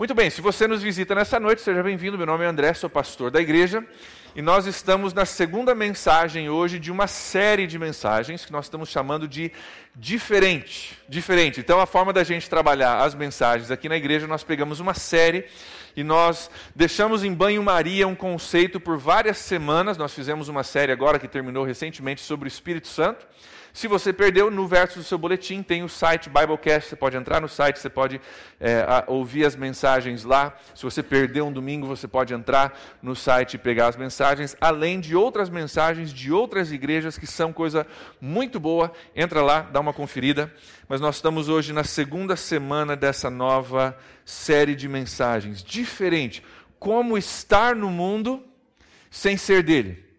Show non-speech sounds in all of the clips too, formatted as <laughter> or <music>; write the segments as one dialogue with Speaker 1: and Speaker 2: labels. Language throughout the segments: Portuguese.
Speaker 1: Muito bem, se você nos visita nessa noite, seja bem-vindo. Meu nome é André, sou pastor da igreja e nós estamos na segunda mensagem hoje de uma série de mensagens que nós estamos chamando de diferente. Diferente. Então, a forma da gente trabalhar as mensagens aqui na igreja, nós pegamos uma série e nós deixamos em banho-maria um conceito por várias semanas. Nós fizemos uma série agora que terminou recentemente sobre o Espírito Santo. Se você perdeu, no verso do seu boletim tem o site Biblecast. Você pode entrar no site, você pode é, ouvir as mensagens lá. Se você perdeu um domingo, você pode entrar no site e pegar as mensagens, além de outras mensagens de outras igrejas que são coisa muito boa. Entra lá, dá uma conferida. Mas nós estamos hoje na segunda semana dessa nova série de mensagens. Diferente. Como estar no mundo sem ser dele.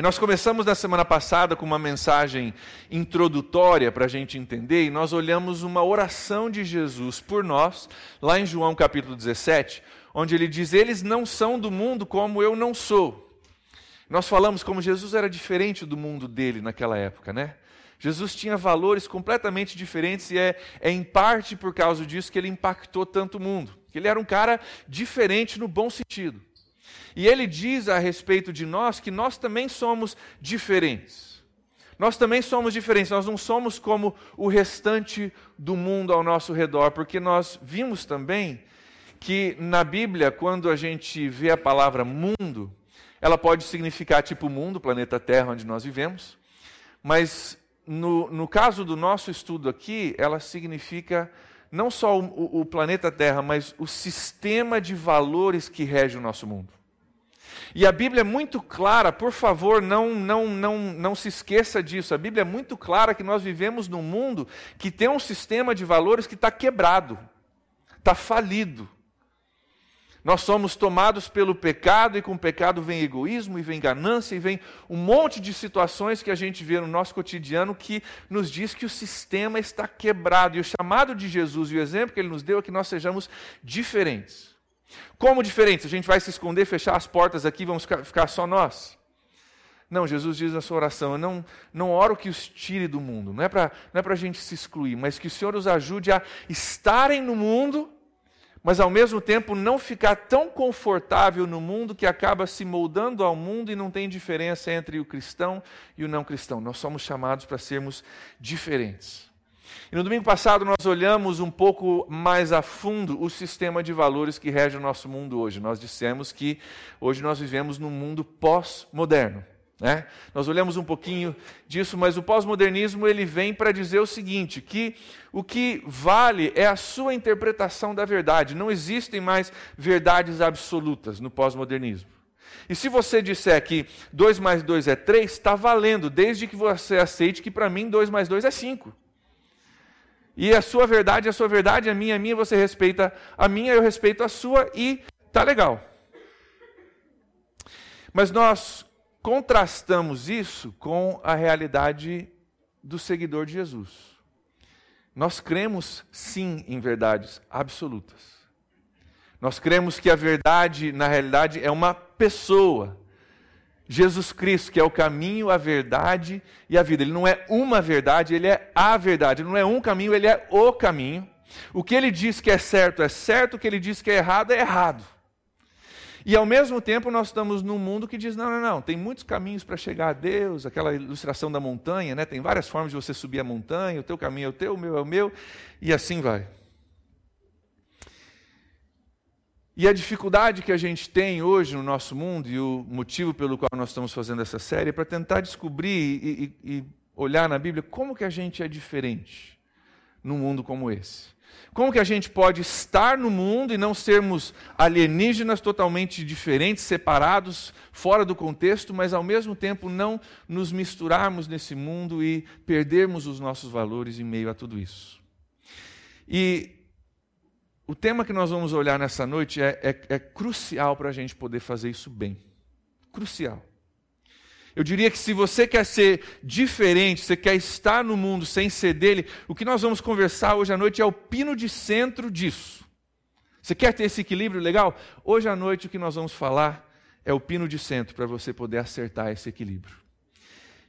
Speaker 1: E nós começamos na semana passada com uma mensagem introdutória para a gente entender, e nós olhamos uma oração de Jesus por nós, lá em João capítulo 17, onde ele diz: Eles não são do mundo como eu não sou. Nós falamos como Jesus era diferente do mundo dele naquela época, né? Jesus tinha valores completamente diferentes e é, é em parte por causa disso que ele impactou tanto o mundo. Ele era um cara diferente no bom sentido. E ele diz a respeito de nós que nós também somos diferentes. Nós também somos diferentes, nós não somos como o restante do mundo ao nosso redor, porque nós vimos também que na Bíblia, quando a gente vê a palavra mundo, ela pode significar tipo mundo, planeta Terra, onde nós vivemos, mas no, no caso do nosso estudo aqui, ela significa não só o, o planeta Terra, mas o sistema de valores que rege o nosso mundo. E a Bíblia é muito clara, por favor, não, não, não, não se esqueça disso. A Bíblia é muito clara que nós vivemos num mundo que tem um sistema de valores que está quebrado, está falido. Nós somos tomados pelo pecado, e com o pecado vem egoísmo, e vem ganância, e vem um monte de situações que a gente vê no nosso cotidiano que nos diz que o sistema está quebrado. E o chamado de Jesus e o exemplo que ele nos deu é que nós sejamos diferentes. Como diferentes? A gente vai se esconder, fechar as portas aqui, vamos ficar só nós? Não, Jesus diz na sua oração: eu não, não oro que os tire do mundo, não é para é a gente se excluir, mas que o Senhor os ajude a estarem no mundo, mas ao mesmo tempo não ficar tão confortável no mundo que acaba se moldando ao mundo e não tem diferença entre o cristão e o não cristão. Nós somos chamados para sermos diferentes. E no domingo passado nós olhamos um pouco mais a fundo o sistema de valores que rege o nosso mundo hoje. Nós dissemos que hoje nós vivemos num mundo pós-moderno. Né? Nós olhamos um pouquinho disso, mas o pós-modernismo ele vem para dizer o seguinte: que o que vale é a sua interpretação da verdade. Não existem mais verdades absolutas no pós-modernismo. E se você disser que 2 mais 2 é 3, está valendo, desde que você aceite que para mim 2 mais 2 é 5. E a sua verdade é a sua verdade, a minha é a minha, você respeita a minha, eu respeito a sua e tá legal. Mas nós contrastamos isso com a realidade do seguidor de Jesus. Nós cremos sim em verdades absolutas. Nós cremos que a verdade, na realidade, é uma pessoa. Jesus Cristo, que é o caminho, a verdade e a vida. Ele não é uma verdade, ele é a verdade. Ele não é um caminho, ele é o caminho. O que ele diz que é certo é certo, o que ele diz que é errado é errado. E ao mesmo tempo nós estamos num mundo que diz: não, não, não, tem muitos caminhos para chegar a Deus, aquela ilustração da montanha, né? tem várias formas de você subir a montanha, o teu caminho é o teu, o meu é o meu, e assim vai. E a dificuldade que a gente tem hoje no nosso mundo, e o motivo pelo qual nós estamos fazendo essa série, é para tentar descobrir e, e, e, olhar na Bíblia como que a gente é diferente num mundo como esse. Como que a gente pode estar no mundo e não sermos alienígenas totalmente diferentes, separados, fora do contexto, mas ao mesmo tempo não nos misturarmos nesse mundo e perdermos os nossos valores em meio a tudo isso. E o tema que nós vamos olhar nessa noite é, é, é crucial para a gente poder fazer isso bem. Crucial. Eu diria que se você quer ser diferente, você quer estar no mundo sem ser dele, o que nós vamos conversar hoje à noite é o pino de centro disso. Você quer ter esse equilíbrio legal? Hoje à noite o que nós vamos falar é o pino de centro para você poder acertar esse equilíbrio.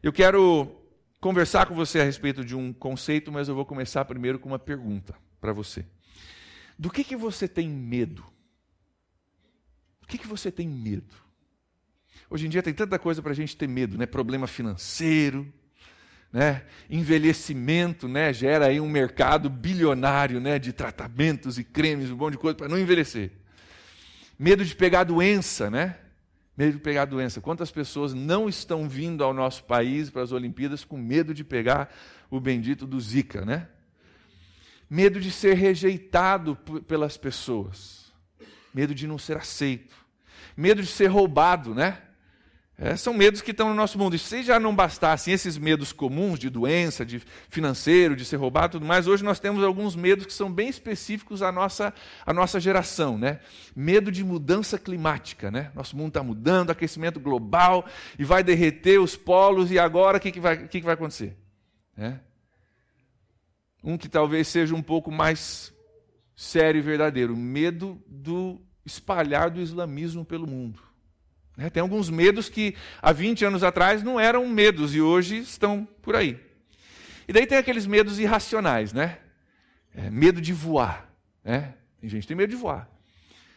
Speaker 1: Eu quero conversar com você a respeito de um conceito, mas eu vou começar primeiro com uma pergunta para você. Do que, que você tem medo? Do que, que você tem medo? Hoje em dia tem tanta coisa para a gente ter medo, né? Problema financeiro, né? Envelhecimento, né? Gera aí um mercado bilionário, né? De tratamentos e cremes, um monte de coisa para não envelhecer. Medo de pegar doença, né? Medo de pegar doença. Quantas pessoas não estão vindo ao nosso país para as Olimpíadas com medo de pegar o bendito do Zika, né? Medo de ser rejeitado pelas pessoas. Medo de não ser aceito. Medo de ser roubado, né? É, são medos que estão no nosso mundo. E se já não bastassem esses medos comuns de doença, de financeiro, de ser roubado tudo mais, hoje nós temos alguns medos que são bem específicos à nossa, à nossa geração. Né? Medo de mudança climática. Né? Nosso mundo está mudando, aquecimento global, e vai derreter os polos, e agora o que, que, vai, que, que vai acontecer? É? Um que talvez seja um pouco mais sério e verdadeiro: medo do espalhar do islamismo pelo mundo. Né? Tem alguns medos que há 20 anos atrás não eram medos e hoje estão por aí. E daí tem aqueles medos irracionais, né? É, medo de voar. Né? Tem gente que tem medo de voar.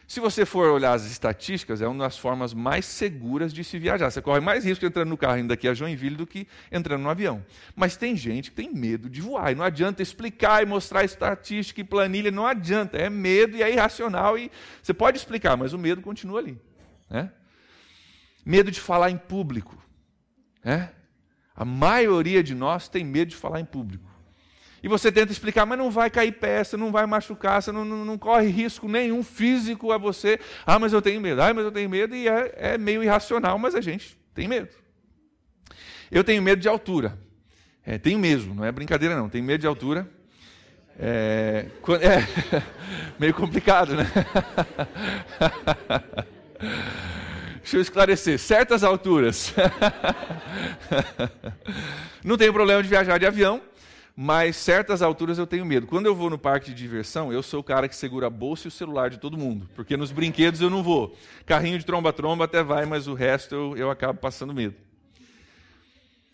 Speaker 1: Se você for olhar as estatísticas, é uma das formas mais seguras de se viajar. Você corre mais risco entrando no carro indo daqui a Joinville do que entrando no avião. Mas tem gente que tem medo de voar. E não adianta explicar e mostrar estatística e planilha, não adianta. É medo e é irracional. E você pode explicar, mas o medo continua ali. Né? Medo de falar em público. Né? A maioria de nós tem medo de falar em público. E você tenta explicar, mas não vai cair peça, não vai machucar, você não, não, não, corre risco nenhum físico a você. Ah, mas eu tenho medo, ah, mas eu tenho medo, e é, é meio irracional, mas a gente tem medo. Eu tenho medo de altura. É, tenho mesmo, não é brincadeira não, tenho medo de altura. É, <laughs> é meio complicado, né? <laughs> Deixa eu esclarecer. Certas alturas. <laughs> não tenho problema de viajar de avião, mas certas alturas eu tenho medo. Quando eu vou no parque de diversão, eu sou o cara que segura a bolsa e o celular de todo mundo, porque nos brinquedos eu não vou. Carrinho de tromba-tromba até vai, mas o resto eu, eu acabo passando medo.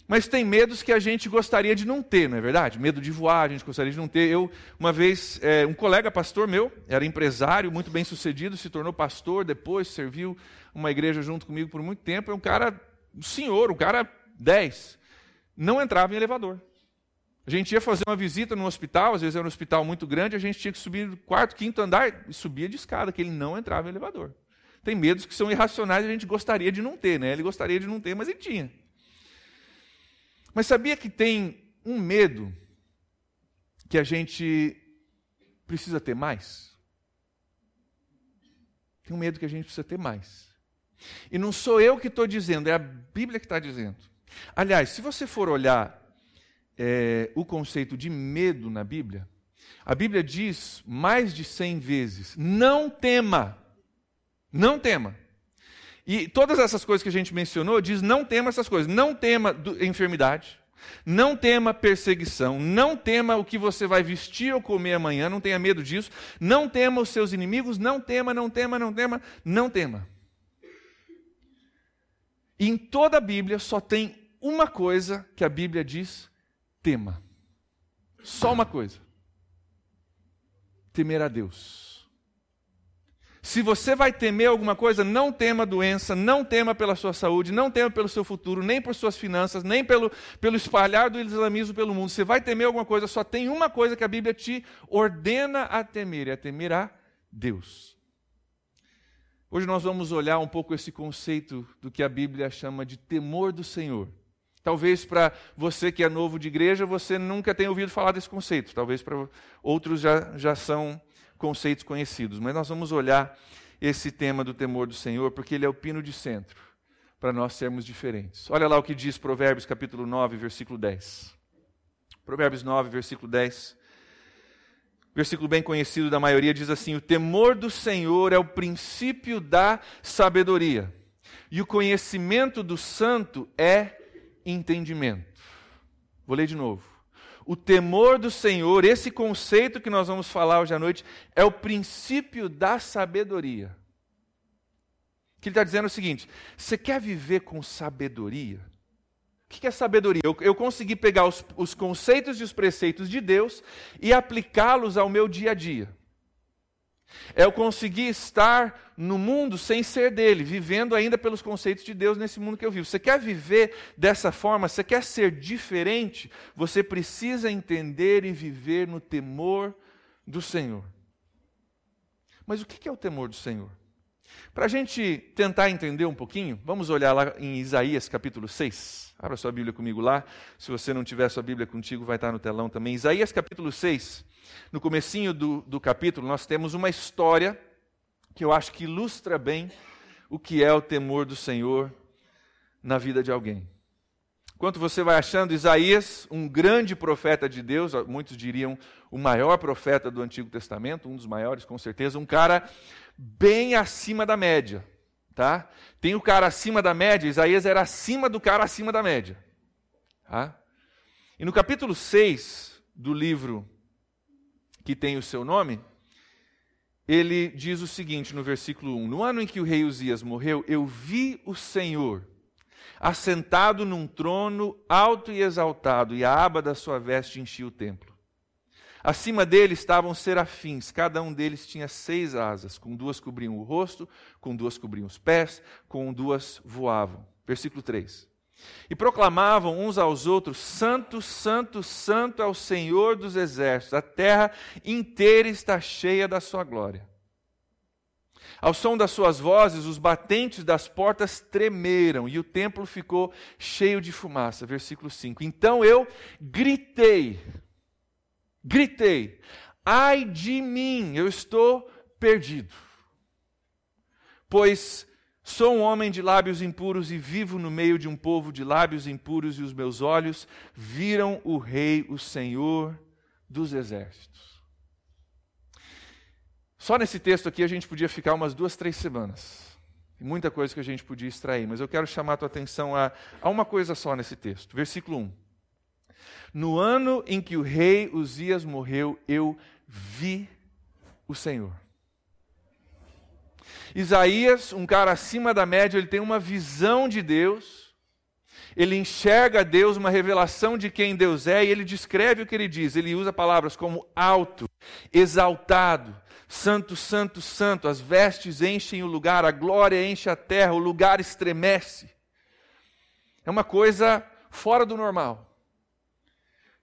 Speaker 1: Mas tem medos que a gente gostaria de não ter, não é verdade? Medo de voar, a gente gostaria de não ter. Eu, uma vez, é, um colega pastor meu, era empresário, muito bem sucedido, se tornou pastor, depois serviu uma igreja junto comigo por muito tempo. É um cara, um senhor, um cara 10. Não entrava em elevador. A gente ia fazer uma visita no hospital, às vezes era um hospital muito grande, a gente tinha que subir do quarto, quinto andar e subia de escada, que ele não entrava em elevador. Tem medos que são irracionais e a gente gostaria de não ter, né? Ele gostaria de não ter, mas ele tinha. Mas sabia que tem um medo que a gente precisa ter mais? Tem um medo que a gente precisa ter mais. E não sou eu que estou dizendo, é a Bíblia que está dizendo. Aliás, se você for olhar é, o conceito de medo na Bíblia, a Bíblia diz mais de cem vezes: não tema, não tema. E todas essas coisas que a gente mencionou diz não tema essas coisas. Não tema enfermidade, não tema perseguição, não tema o que você vai vestir ou comer amanhã, não tenha medo disso. Não tema os seus inimigos, não tema, não tema, não tema, não tema. E em toda a Bíblia só tem uma coisa que a Bíblia diz: tema. Só uma coisa: temer a Deus. Se você vai temer alguma coisa, não tema doença, não tema pela sua saúde, não tema pelo seu futuro, nem por suas finanças, nem pelo, pelo espalhar do islamismo pelo mundo. Você vai temer alguma coisa, só tem uma coisa que a Bíblia te ordena a temer, é a temer a Deus. Hoje nós vamos olhar um pouco esse conceito do que a Bíblia chama de temor do Senhor. Talvez para você que é novo de igreja, você nunca tenha ouvido falar desse conceito. Talvez para outros já, já são conceitos conhecidos, mas nós vamos olhar esse tema do temor do Senhor, porque ele é o pino de centro para nós sermos diferentes. Olha lá o que diz Provérbios capítulo 9, versículo 10. Provérbios 9, versículo 10. Versículo bem conhecido da maioria diz assim: O temor do Senhor é o princípio da sabedoria, e o conhecimento do santo é entendimento. Vou ler de novo. O temor do Senhor, esse conceito que nós vamos falar hoje à noite, é o princípio da sabedoria. Que ele está dizendo o seguinte: você quer viver com sabedoria? O que é sabedoria? Eu, eu consegui pegar os, os conceitos e os preceitos de Deus e aplicá-los ao meu dia a dia. É eu conseguir estar no mundo sem ser dele, vivendo ainda pelos conceitos de Deus nesse mundo que eu vivo. Você quer viver dessa forma, você quer ser diferente, você precisa entender e viver no temor do Senhor. Mas o que é o temor do Senhor? Para a gente tentar entender um pouquinho, vamos olhar lá em Isaías capítulo 6. Abra sua Bíblia comigo lá. Se você não tiver sua Bíblia contigo, vai estar no telão também. Isaías capítulo 6. No comecinho do, do capítulo, nós temos uma história que eu acho que ilustra bem o que é o temor do Senhor na vida de alguém. Enquanto você vai achando Isaías, um grande profeta de Deus, muitos diriam o maior profeta do Antigo Testamento, um dos maiores com certeza, um cara bem acima da média, tá? Tem o cara acima da média, Isaías era acima do cara acima da média, tá? E no capítulo 6 do livro que tem o seu nome, ele diz o seguinte no versículo 1: No ano em que o rei Uzias morreu, eu vi o Senhor assentado num trono alto e exaltado, e a aba da sua veste enchia o templo. Acima dele estavam serafins, cada um deles tinha seis asas, com duas cobriam o rosto, com duas cobriam os pés, com duas voavam. Versículo 3. E proclamavam uns aos outros: Santo, Santo, Santo é o Senhor dos exércitos, a terra inteira está cheia da sua glória. Ao som das suas vozes, os batentes das portas tremeram e o templo ficou cheio de fumaça. Versículo 5. Então eu gritei, gritei: ai de mim, eu estou perdido. Pois sou um homem de lábios impuros e vivo no meio de um povo de lábios impuros, e os meus olhos viram o Rei, o Senhor dos exércitos. Só nesse texto aqui a gente podia ficar umas duas, três semanas. Muita coisa que a gente podia extrair, mas eu quero chamar a tua atenção a, a uma coisa só nesse texto. Versículo 1. No ano em que o rei Uzias morreu, eu vi o Senhor. Isaías, um cara acima da média, ele tem uma visão de Deus, ele enxerga Deus, uma revelação de quem Deus é, e ele descreve o que ele diz. Ele usa palavras como alto, exaltado, Santo, santo, santo, as vestes enchem o lugar, a glória enche a terra, o lugar estremece. É uma coisa fora do normal.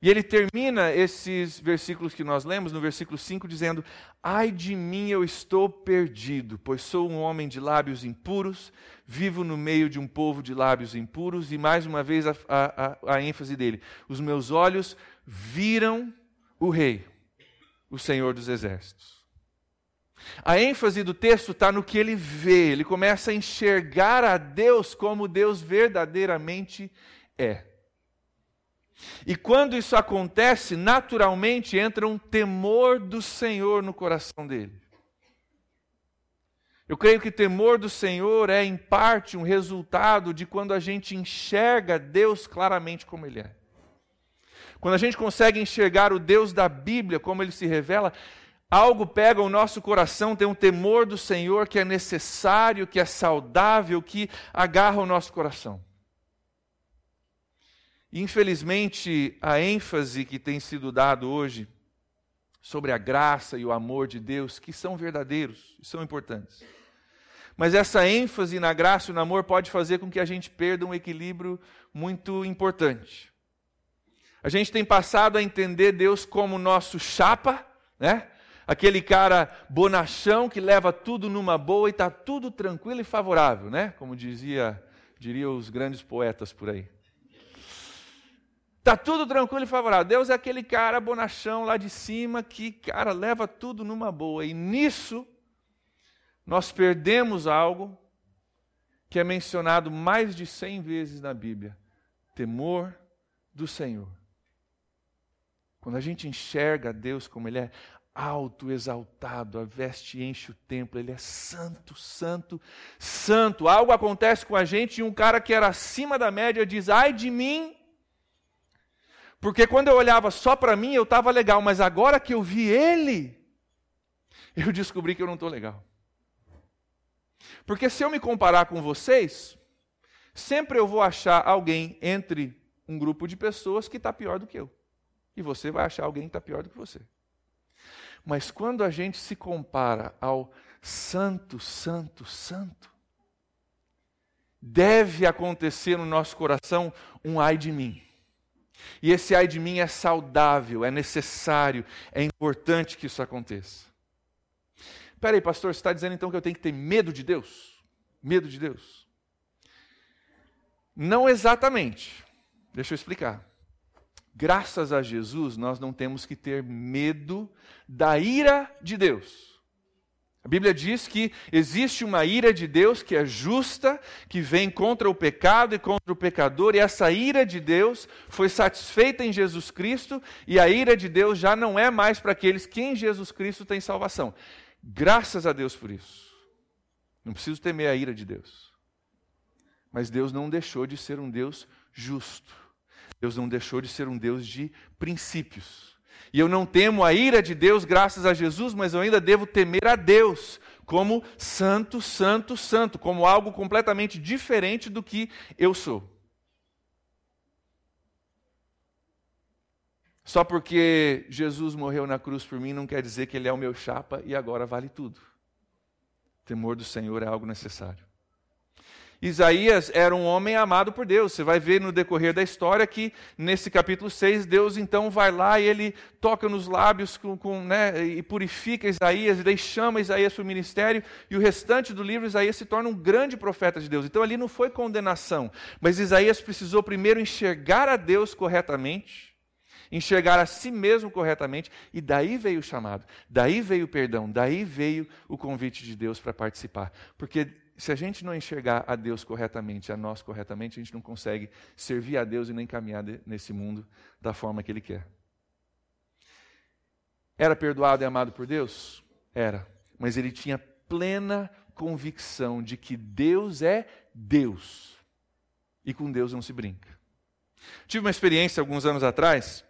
Speaker 1: E ele termina esses versículos que nós lemos, no versículo 5, dizendo: Ai de mim, eu estou perdido, pois sou um homem de lábios impuros, vivo no meio de um povo de lábios impuros, e mais uma vez a, a, a ênfase dele: Os meus olhos viram o Rei, o Senhor dos Exércitos. A ênfase do texto está no que ele vê, ele começa a enxergar a Deus como Deus verdadeiramente é. E quando isso acontece, naturalmente entra um temor do Senhor no coração dele. Eu creio que temor do Senhor é, em parte, um resultado de quando a gente enxerga Deus claramente como Ele é. Quando a gente consegue enxergar o Deus da Bíblia como ele se revela, Algo pega o nosso coração, tem um temor do Senhor que é necessário, que é saudável, que agarra o nosso coração. Infelizmente, a ênfase que tem sido dado hoje sobre a graça e o amor de Deus, que são verdadeiros e são importantes. Mas essa ênfase na graça e no amor pode fazer com que a gente perda um equilíbrio muito importante. A gente tem passado a entender Deus como nosso chapa, né? aquele cara bonachão que leva tudo numa boa e está tudo tranquilo e favorável, né? Como dizia, diria os grandes poetas por aí. Está tudo tranquilo e favorável. Deus é aquele cara bonachão lá de cima que, cara, leva tudo numa boa. E nisso, nós perdemos algo que é mencionado mais de cem vezes na Bíblia: temor do Senhor. Quando a gente enxerga Deus como Ele é, alto, exaltado, a veste enche o templo, ele é santo, santo, santo. Algo acontece com a gente e um cara que era acima da média diz: ai de mim. Porque quando eu olhava só para mim eu estava legal, mas agora que eu vi ele, eu descobri que eu não estou legal. Porque se eu me comparar com vocês, sempre eu vou achar alguém entre um grupo de pessoas que está pior do que eu. E você vai achar alguém que está pior do que você. Mas quando a gente se compara ao Santo, Santo, Santo, deve acontecer no nosso coração um ai de mim. E esse ai de mim é saudável, é necessário, é importante que isso aconteça. Peraí, pastor, você está dizendo então que eu tenho que ter medo de Deus? Medo de Deus? Não exatamente. Deixa eu explicar. Graças a Jesus, nós não temos que ter medo da ira de Deus. A Bíblia diz que existe uma ira de Deus que é justa, que vem contra o pecado e contra o pecador, e essa ira de Deus foi satisfeita em Jesus Cristo, e a ira de Deus já não é mais para aqueles que em Jesus Cristo têm salvação. Graças a Deus por isso. Não preciso temer a ira de Deus. Mas Deus não deixou de ser um Deus justo. Deus não deixou de ser um Deus de princípios. E eu não temo a ira de Deus graças a Jesus, mas eu ainda devo temer a Deus como santo, santo, santo, como algo completamente diferente do que eu sou. Só porque Jesus morreu na cruz por mim não quer dizer que ele é o meu chapa e agora vale tudo. O temor do Senhor é algo necessário. Isaías era um homem amado por Deus. Você vai ver no decorrer da história que, nesse capítulo 6, Deus então vai lá e ele toca nos lábios com, com, né, e purifica Isaías, e daí chama Isaías para o ministério, e o restante do livro, Isaías se torna um grande profeta de Deus. Então ali não foi condenação, mas Isaías precisou primeiro enxergar a Deus corretamente, enxergar a si mesmo corretamente, e daí veio o chamado, daí veio o perdão, daí veio o convite de Deus para participar. Porque se a gente não enxergar a Deus corretamente, a nós corretamente, a gente não consegue servir a Deus e nem caminhar nesse mundo da forma que Ele quer. Era perdoado e amado por Deus? Era. Mas ele tinha plena convicção de que Deus é Deus. E com Deus não se brinca. Tive uma experiência alguns anos atrás,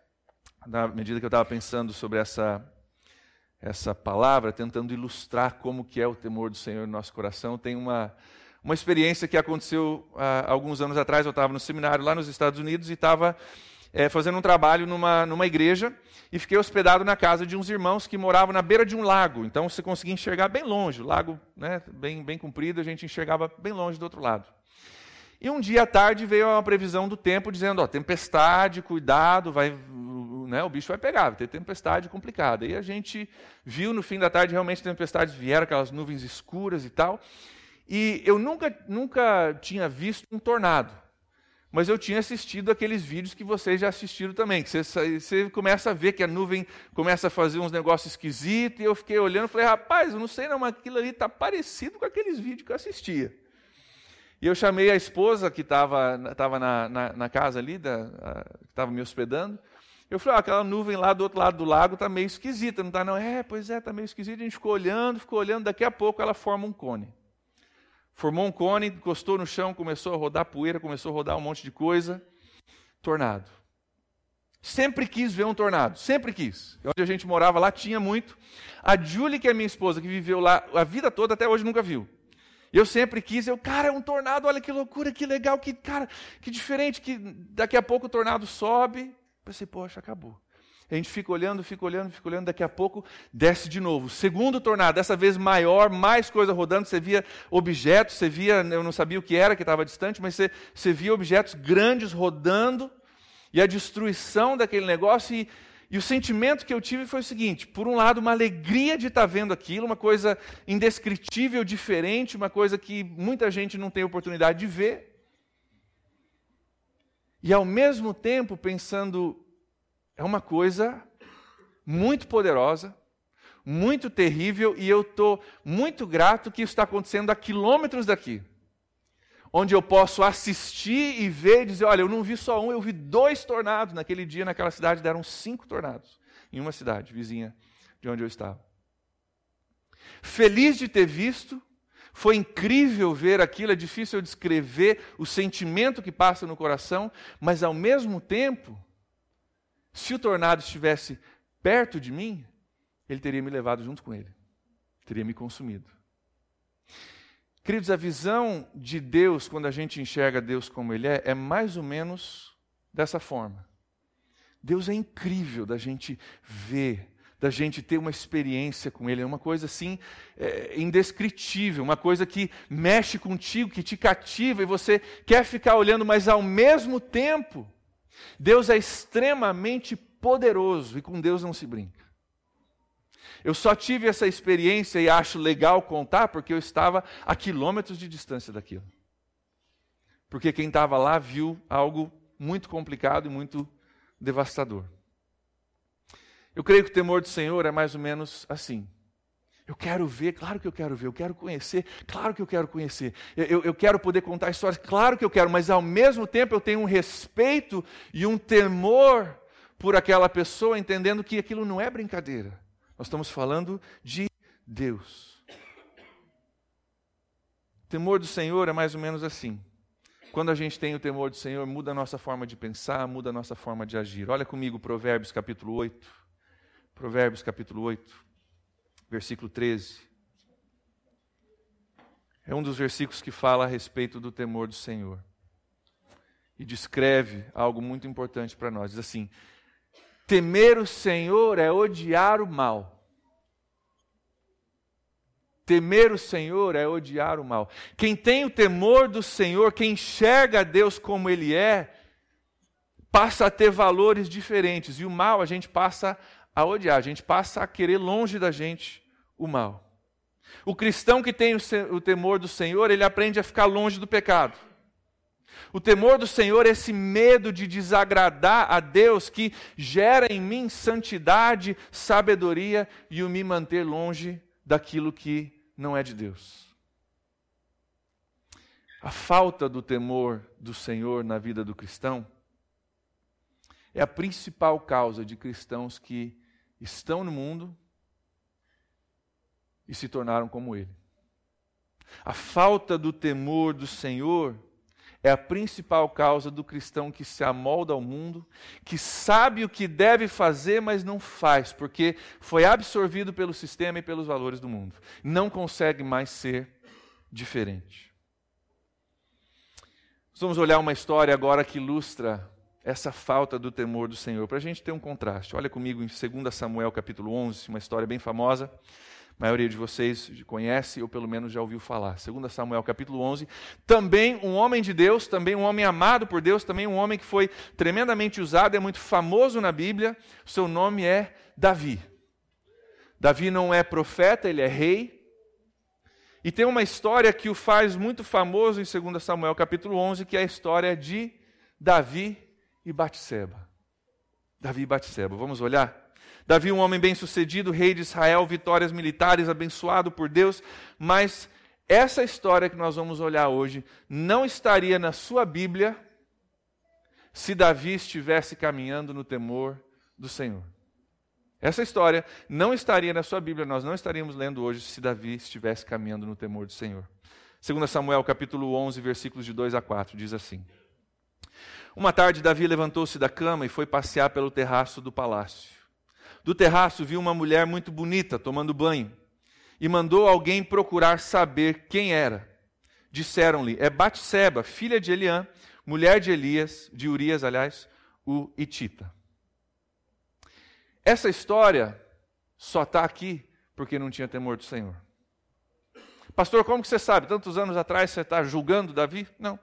Speaker 1: na medida que eu estava pensando sobre essa essa palavra, tentando ilustrar como que é o temor do Senhor no nosso coração. Tem uma, uma experiência que aconteceu há ah, alguns anos atrás. Eu estava no seminário lá nos Estados Unidos e estava é, fazendo um trabalho numa, numa igreja e fiquei hospedado na casa de uns irmãos que moravam na beira de um lago. Então você conseguia enxergar bem longe, o lago né, bem, bem comprido, a gente enxergava bem longe do outro lado. E um dia à tarde veio uma previsão do tempo dizendo: ó, tempestade, cuidado, vai, né, o bicho vai pegar, vai ter tempestade complicada. E a gente viu no fim da tarde realmente tempestades vieram, aquelas nuvens escuras e tal. E eu nunca, nunca tinha visto um tornado. Mas eu tinha assistido aqueles vídeos que vocês já assistiram também, que você, você começa a ver que a nuvem começa a fazer uns negócios esquisitos, e eu fiquei olhando e falei, rapaz, eu não sei não, mas aquilo ali está parecido com aqueles vídeos que eu assistia. E eu chamei a esposa que estava tava na, na, na, casa ali, da, a, que estava me hospedando, eu falei, ah, aquela nuvem lá do outro lado do lago está meio esquisita, não está não? É, pois é, está meio esquisita. A gente ficou olhando, ficou olhando, daqui a pouco ela forma um cone. Formou um cone, encostou no chão, começou a rodar poeira, começou a rodar um monte de coisa. Tornado. Sempre quis ver um tornado, sempre quis. Onde a gente morava lá tinha muito. A Julie, que é minha esposa, que viveu lá a vida toda, até hoje nunca viu. Eu sempre quis, eu, cara, é um tornado, olha que loucura, que legal, que cara, que diferente, que daqui a pouco o tornado sobe, Pensei, poxa, acabou. A gente fica olhando, fica olhando, fica olhando, daqui a pouco desce de novo. Segundo tornado, dessa vez maior, mais coisa rodando, você via objetos, você via, eu não sabia o que era, que estava distante, mas você, você via objetos grandes rodando, e a destruição daquele negócio, e, e o sentimento que eu tive foi o seguinte: por um lado, uma alegria de estar vendo aquilo, uma coisa indescritível, diferente, uma coisa que muita gente não tem oportunidade de ver. E ao mesmo tempo pensando, é uma coisa muito poderosa, muito terrível, e eu estou muito grato que isso está acontecendo a quilômetros daqui. Onde eu posso assistir e ver e dizer: olha, eu não vi só um, eu vi dois tornados. Naquele dia, naquela cidade, deram cinco tornados. Em uma cidade vizinha de onde eu estava. Feliz de ter visto, foi incrível ver aquilo, é difícil eu descrever o sentimento que passa no coração, mas ao mesmo tempo, se o tornado estivesse perto de mim, ele teria me levado junto com ele, teria me consumido. Queridos, a visão de Deus, quando a gente enxerga Deus como Ele é, é mais ou menos dessa forma. Deus é incrível da gente ver, da gente ter uma experiência com Ele. É uma coisa assim é, indescritível, uma coisa que mexe contigo, que te cativa e você quer ficar olhando, mas ao mesmo tempo, Deus é extremamente poderoso e com Deus não se brinca. Eu só tive essa experiência e acho legal contar porque eu estava a quilômetros de distância daquilo. Porque quem estava lá viu algo muito complicado e muito devastador. Eu creio que o temor do Senhor é mais ou menos assim. Eu quero ver, claro que eu quero ver, eu quero conhecer, claro que eu quero conhecer. Eu, eu, quero poder contar histórias, claro que eu quero, mas ao mesmo tempo eu tenho um respeito e um temor por aquela pessoa, entendendo que aquilo não é brincadeira. Nós estamos falando de Deus. Temor do Senhor é mais ou menos assim. Quando a gente tem o temor do Senhor, muda a nossa forma de pensar, muda a nossa forma de agir. Olha comigo Provérbios capítulo 8. Provérbios capítulo 8, versículo 13. É um dos versículos que fala a respeito do temor do Senhor. E descreve algo muito importante para nós. Diz assim: Temer o Senhor é odiar o mal. Temer o Senhor é odiar o mal. Quem tem o temor do Senhor, quem enxerga Deus como Ele é, passa a ter valores diferentes. E o mal a gente passa a odiar, a gente passa a querer longe da gente o mal. O cristão que tem o temor do Senhor, ele aprende a ficar longe do pecado. O temor do Senhor é esse medo de desagradar a Deus que gera em mim santidade, sabedoria e o me manter longe daquilo que não é de Deus. A falta do temor do Senhor na vida do cristão é a principal causa de cristãos que estão no mundo e se tornaram como ele. A falta do temor do Senhor é a principal causa do cristão que se amolda ao mundo, que sabe o que deve fazer, mas não faz, porque foi absorvido pelo sistema e pelos valores do mundo. Não consegue mais ser diferente. vamos olhar uma história agora que ilustra essa falta do temor do Senhor, para a gente ter um contraste. Olha comigo em 2 Samuel capítulo 11, uma história bem famosa a maioria de vocês conhece ou pelo menos já ouviu falar. 2 Samuel capítulo 11. Também um homem de Deus, também um homem amado por Deus, também um homem que foi tremendamente usado, é muito famoso na Bíblia. Seu nome é Davi. Davi não é profeta, ele é rei. E tem uma história que o faz muito famoso em 2 Samuel capítulo 11, que é a história de Davi e Batseba. Davi e Batseba. Vamos olhar? Davi, um homem bem-sucedido, rei de Israel, vitórias militares, abençoado por Deus, mas essa história que nós vamos olhar hoje não estaria na sua Bíblia se Davi estivesse caminhando no temor do Senhor. Essa história não estaria na sua Bíblia, nós não estaríamos lendo hoje se Davi estivesse caminhando no temor do Senhor. 2 Samuel capítulo 11, versículos de 2 a 4, diz assim: Uma tarde Davi levantou-se da cama e foi passear pelo terraço do palácio. Do terraço viu uma mulher muito bonita tomando banho e mandou alguém procurar saber quem era. Disseram-lhe: É Batseba, filha de Eliã, mulher de Elias, de Urias, aliás, o Itita. Essa história só está aqui porque não tinha temor do Senhor. Pastor, como que você sabe? Tantos anos atrás você está julgando Davi? Não.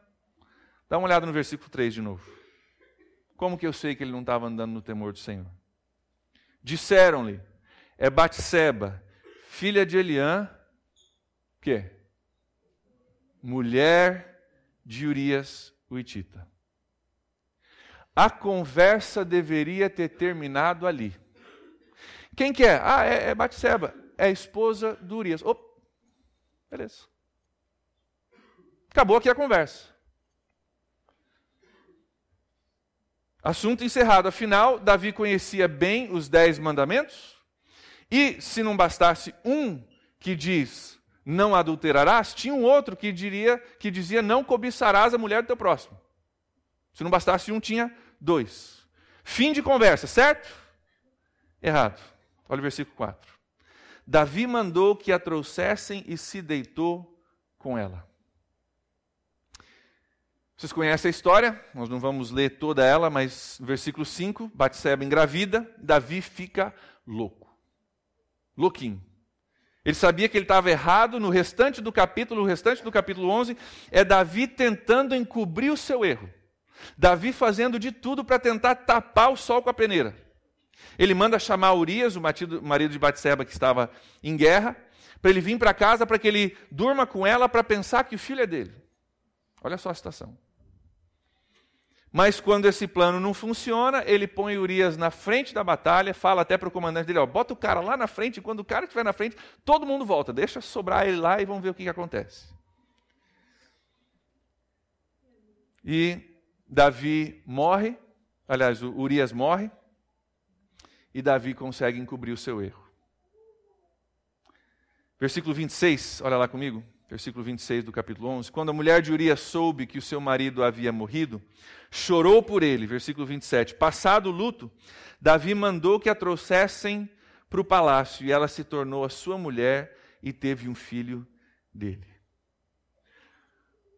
Speaker 1: Dá uma olhada no versículo 3 de novo. Como que eu sei que ele não estava andando no temor do Senhor? Disseram-lhe: É Batseba, filha de Eliã, que mulher de Urias o Itita. A conversa deveria ter terminado ali. Quem que é? Ah, é, é Batseba, é a esposa do Urias. Opa, beleza. Acabou aqui a conversa. Assunto encerrado. Afinal, Davi conhecia bem os dez mandamentos. E se não bastasse um que diz não adulterarás, tinha um outro que diria que dizia não cobiçarás a mulher do teu próximo. Se não bastasse um, tinha dois. Fim de conversa, certo? Errado. Olha o versículo 4. Davi mandou que a trouxessem e se deitou com ela. Vocês conhecem a história, nós não vamos ler toda ela, mas versículo 5, Batseba engravida, Davi fica louco. louquinho. Ele sabia que ele estava errado. No restante do capítulo, o restante do capítulo 11, é Davi tentando encobrir o seu erro. Davi fazendo de tudo para tentar tapar o sol com a peneira. Ele manda chamar Urias, o marido de Batseba que estava em guerra, para ele vir para casa para que ele durma com ela para pensar que o filho é dele. Olha só a situação. Mas quando esse plano não funciona, ele põe Urias na frente da batalha, fala até para o comandante dele: ó, bota o cara lá na frente, e quando o cara estiver na frente, todo mundo volta, deixa sobrar ele lá e vamos ver o que, que acontece. E Davi morre, aliás, Urias morre, e Davi consegue encobrir o seu erro. Versículo 26, olha lá comigo, versículo 26 do capítulo 11. Quando a mulher de Urias soube que o seu marido havia morrido, chorou por ele. Versículo 27. Passado o luto, Davi mandou que a trouxessem para o palácio e ela se tornou a sua mulher e teve um filho dele.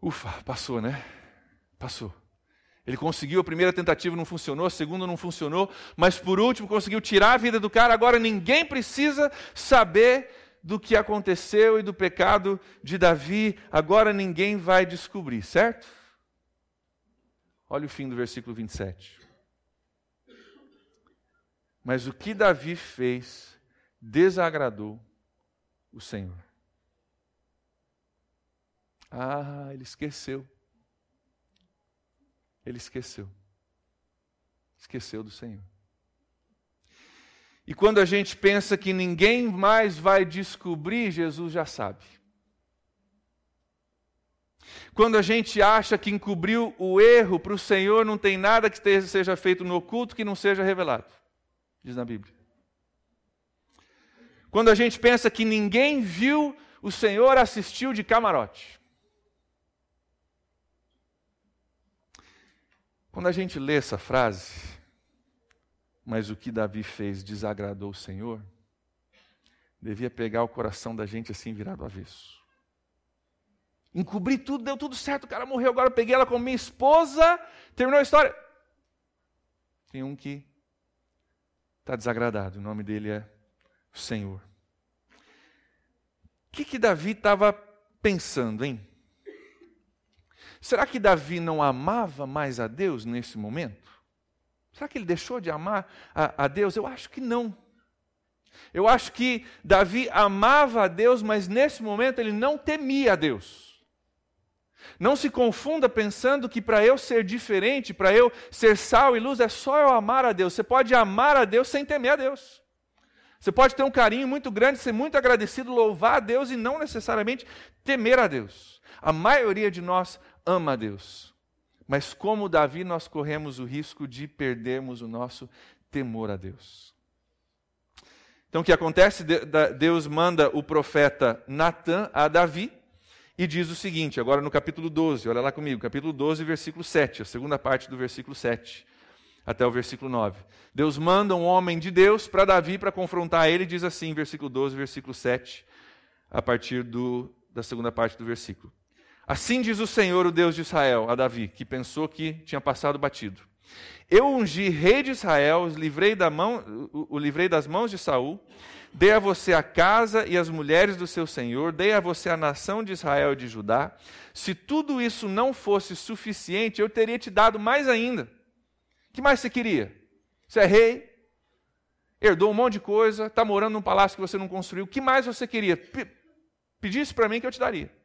Speaker 1: Ufa, passou, né? Passou. Ele conseguiu, a primeira tentativa não funcionou, a segunda não funcionou, mas por último conseguiu tirar a vida do cara. Agora ninguém precisa saber do que aconteceu e do pecado de Davi. Agora ninguém vai descobrir, certo? Olha o fim do versículo 27. Mas o que Davi fez desagradou o Senhor. Ah, ele esqueceu. Ele esqueceu. Esqueceu do Senhor. E quando a gente pensa que ninguém mais vai descobrir, Jesus já sabe. Quando a gente acha que encobriu o erro para o Senhor, não tem nada que seja feito no oculto que não seja revelado, diz na Bíblia. Quando a gente pensa que ninguém viu, o Senhor assistiu de camarote. Quando a gente lê essa frase, mas o que Davi fez desagradou o Senhor, devia pegar o coração da gente assim virado avesso. Encobri tudo, deu tudo certo, o cara morreu, agora peguei ela como minha esposa, terminou a história. Tem um que está desagradado, o nome dele é o Senhor. O que, que Davi estava pensando, hein? Será que Davi não amava mais a Deus nesse momento? Será que ele deixou de amar a, a, Deus? Eu acho que não. Eu acho que Davi amava a Deus, mas nesse momento ele não temia a Deus. Não se confunda pensando que para eu ser diferente, para eu ser sal e luz, é só eu amar a Deus. Você pode amar a Deus sem temer a Deus. Você pode ter um carinho muito grande, ser muito agradecido, louvar a Deus e não necessariamente temer a Deus. A maioria de nós ama a Deus. Mas como Davi, nós corremos o risco de perdermos o nosso temor a Deus. Então o que acontece? Deus manda o profeta Natan a Davi e diz o seguinte, agora no capítulo 12, olha lá comigo, capítulo 12, versículo 7, a segunda parte do versículo 7 até o versículo 9. Deus manda um homem de Deus para Davi para confrontar ele, diz assim, versículo 12, versículo 7, a partir do, da segunda parte do versículo. Assim diz o Senhor, o Deus de Israel, a Davi, que pensou que tinha passado batido. Eu ungi rei de Israel, os livrei, da mão, o, livrei das mãos de Saul, dei a você a casa e as mulheres do seu senhor, dei a você a nação de Israel e de Judá. Se tudo isso não fosse suficiente, eu teria te dado mais ainda. Que mais você queria? Você é rei, herdou um monte de coisa, está morando num palácio que você não construiu. O que mais você queria? Pedisse para mim que eu te daria.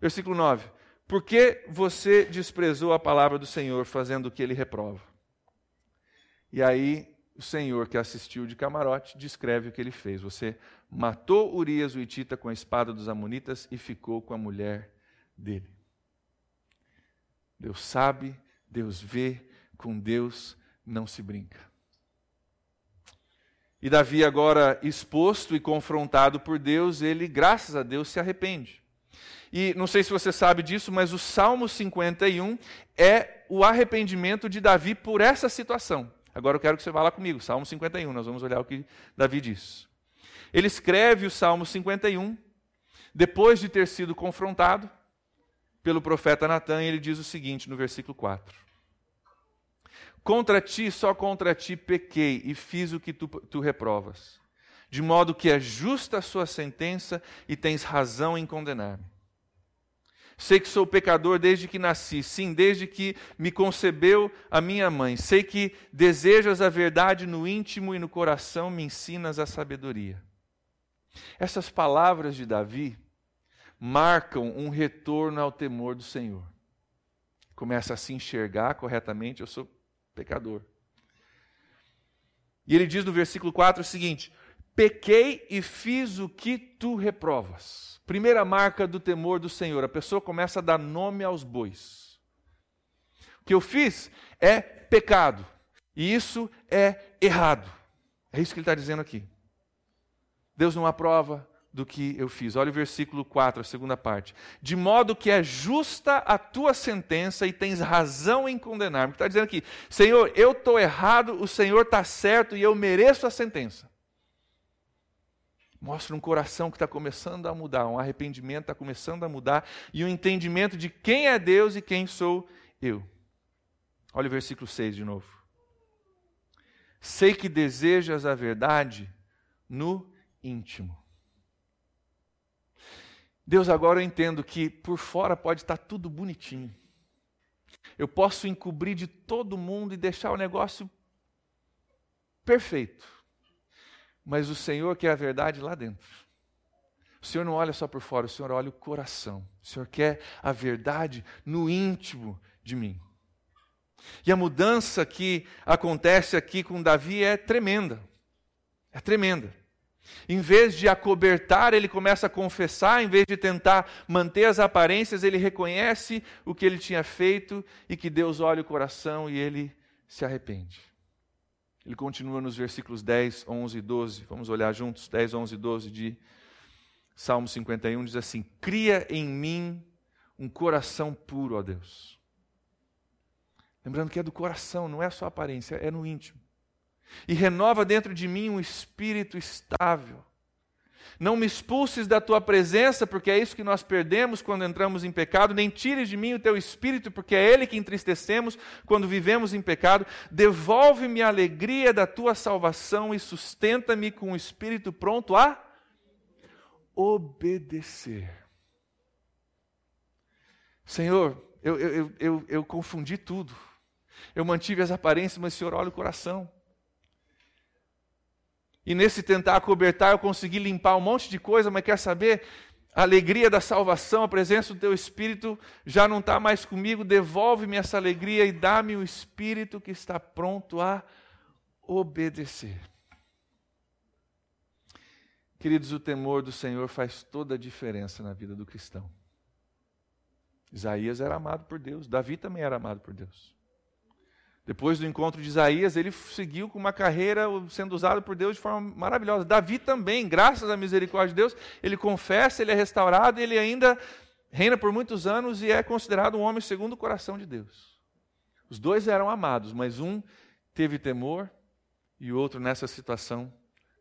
Speaker 1: Versículo 9: Por que você desprezou a palavra do Senhor, fazendo o que ele reprova? E aí, o Senhor que assistiu de camarote descreve o que ele fez. Você matou Urias o Itita com a espada dos Amonitas e ficou com a mulher dele. Deus sabe, Deus vê, com Deus não se brinca. E Davi, agora exposto e confrontado por Deus, ele, graças a Deus, se arrepende. E não sei se você sabe disso, mas o Salmo 51 é o arrependimento de Davi por essa situação. Agora eu quero que você vá lá comigo, Salmo 51, nós vamos olhar o que Davi diz. Ele escreve o Salmo 51 depois de ter sido confrontado pelo profeta Natan, ele diz o seguinte no versículo 4: Contra ti, só contra ti pequei e fiz o que tu, tu reprovas de modo que é justa a sua sentença e tens razão em condenar-me. Sei que sou pecador desde que nasci, sim, desde que me concebeu a minha mãe. Sei que desejas a verdade no íntimo e no coração me ensinas a sabedoria. Essas palavras de Davi marcam um retorno ao temor do Senhor. Começa a se enxergar corretamente: eu sou pecador. E ele diz no versículo 4 o seguinte: Pequei e fiz o que tu reprovas. Primeira marca do temor do Senhor: a pessoa começa a dar nome aos bois. O que eu fiz é pecado, e isso é errado. É isso que ele está dizendo aqui. Deus não aprova, do que eu fiz. Olha o versículo 4, a segunda parte. De modo que é justa a tua sentença e tens razão em condenar-me. Está dizendo aqui, Senhor, eu estou errado, o Senhor está certo e eu mereço a sentença. Mostra um coração que está começando a mudar, um arrependimento está começando a mudar e um entendimento de quem é Deus e quem sou eu. Olha o versículo 6 de novo. Sei que desejas a verdade no íntimo Deus, agora eu entendo que por fora pode estar tudo bonitinho. Eu posso encobrir de todo mundo e deixar o negócio perfeito. Mas o Senhor quer a verdade lá dentro. O Senhor não olha só por fora, o Senhor olha o coração. O Senhor quer a verdade no íntimo de mim. E a mudança que acontece aqui com Davi é tremenda. É tremenda. Em vez de acobertar, ele começa a confessar, em vez de tentar manter as aparências, ele reconhece o que ele tinha feito e que Deus olha o coração e ele se arrepende. Ele continua nos versículos 10, 11 e 12. Vamos olhar juntos, 10, 11 e 12 de Salmo 51 diz assim: Cria em mim um coração puro, ó Deus. Lembrando que é do coração, não é só aparência, é no íntimo e renova dentro de mim um espírito estável. Não me expulses da tua presença, porque é isso que nós perdemos quando entramos em pecado, nem tires de mim o teu espírito, porque é ele que entristecemos quando vivemos em pecado. Devolve-me a alegria da tua salvação e sustenta-me com o espírito pronto a obedecer. Senhor, eu, eu, eu, eu confundi tudo. Eu mantive as aparências, mas o Senhor olha o coração. E nesse tentar cobertar, eu consegui limpar um monte de coisa, mas quer saber? A alegria da salvação, a presença do teu Espírito já não está mais comigo. Devolve-me essa alegria e dá-me o Espírito que está pronto a obedecer. Queridos, o temor do Senhor faz toda a diferença na vida do cristão. Isaías era amado por Deus, Davi também era amado por Deus. Depois do encontro de Isaías, ele seguiu com uma carreira sendo usado por Deus de forma maravilhosa. Davi também, graças à misericórdia de Deus, ele confessa, ele é restaurado, ele ainda reina por muitos anos e é considerado um homem segundo o coração de Deus. Os dois eram amados, mas um teve temor e o outro nessa situação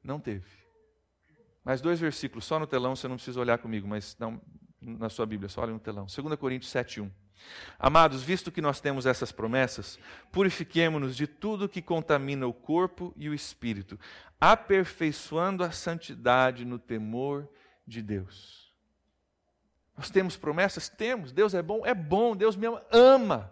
Speaker 1: não teve. Mais dois versículos, só no telão, você não precisa olhar comigo, mas não, na sua Bíblia, só olha no telão. 2 Coríntios 7, 1. Amados, visto que nós temos essas promessas, purifiquemo-nos de tudo que contamina o corpo e o espírito, aperfeiçoando a santidade no temor de Deus. Nós temos promessas? Temos. Deus é bom? É bom. Deus me ama. ama.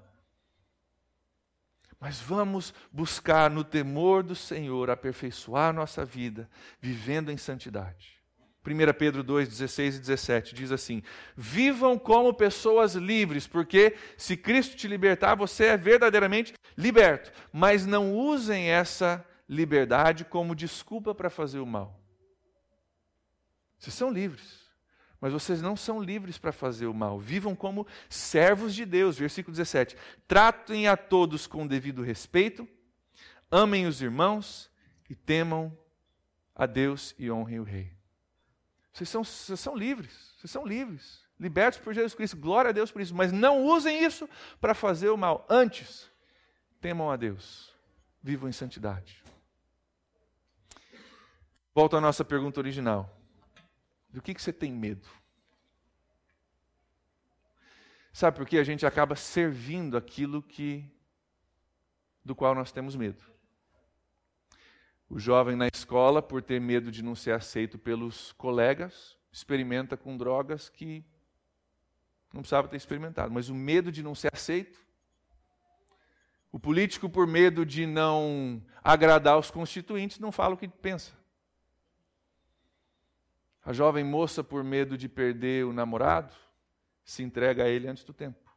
Speaker 1: Mas vamos buscar no temor do Senhor aperfeiçoar nossa vida, vivendo em santidade. 1 Pedro 2, 16 e 17 diz assim: Vivam como pessoas livres, porque se Cristo te libertar, você é verdadeiramente liberto. Mas não usem essa liberdade como desculpa para fazer o mal. Vocês são livres, mas vocês não são livres para fazer o mal. Vivam como servos de Deus. Versículo 17: Tratem a todos com devido respeito, amem os irmãos e temam a Deus e honrem o Rei. Vocês são, vocês são livres, vocês são livres, libertos por Jesus Cristo. Glória a Deus por isso. Mas não usem isso para fazer o mal. Antes, temam a Deus, vivam em santidade. Volto à nossa pergunta original. Do que, que você tem medo? Sabe por que a gente acaba servindo aquilo que do qual nós temos medo? O jovem na escola, por ter medo de não ser aceito pelos colegas, experimenta com drogas que não precisava ter experimentado, mas o medo de não ser aceito. O político, por medo de não agradar os constituintes, não fala o que pensa. A jovem moça, por medo de perder o namorado, se entrega a ele antes do tempo.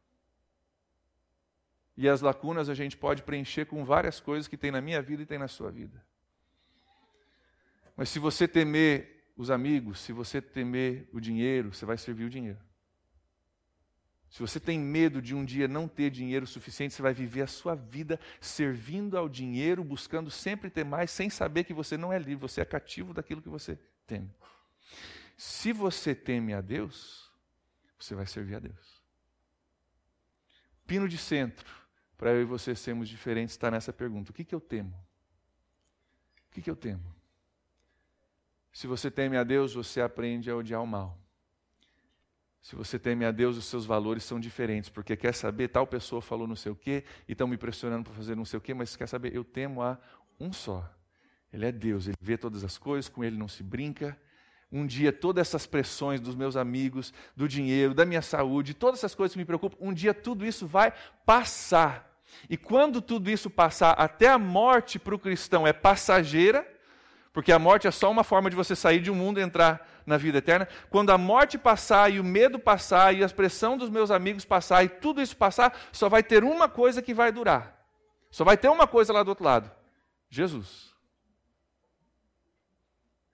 Speaker 1: E as lacunas a gente pode preencher com várias coisas que tem na minha vida e tem na sua vida. Mas se você temer os amigos, se você temer o dinheiro, você vai servir o dinheiro. Se você tem medo de um dia não ter dinheiro suficiente, você vai viver a sua vida servindo ao dinheiro, buscando sempre ter mais, sem saber que você não é livre, você é cativo daquilo que você teme. Se você teme a Deus, você vai servir a Deus. Pino de centro, para eu e você sermos diferentes, está nessa pergunta: o que, que eu temo? O que, que eu temo? Se você teme a Deus, você aprende a odiar o mal. Se você teme a Deus, os seus valores são diferentes, porque quer saber, tal pessoa falou não sei o quê e estão me pressionando para fazer não sei o quê, mas quer saber, eu temo a um só. Ele é Deus, ele vê todas as coisas, com ele não se brinca. Um dia, todas essas pressões dos meus amigos, do dinheiro, da minha saúde, todas essas coisas que me preocupam, um dia tudo isso vai passar. E quando tudo isso passar, até a morte para o cristão é passageira, porque a morte é só uma forma de você sair de um mundo e entrar na vida eterna. Quando a morte passar e o medo passar e a pressão dos meus amigos passar e tudo isso passar, só vai ter uma coisa que vai durar. Só vai ter uma coisa lá do outro lado: Jesus.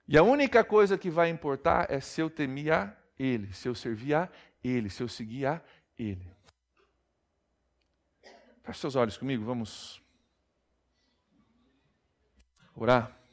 Speaker 1: E a única coisa que vai importar é se eu temir a Ele, se eu servir a Ele, se eu seguir a Ele. Feche seus olhos comigo, vamos orar.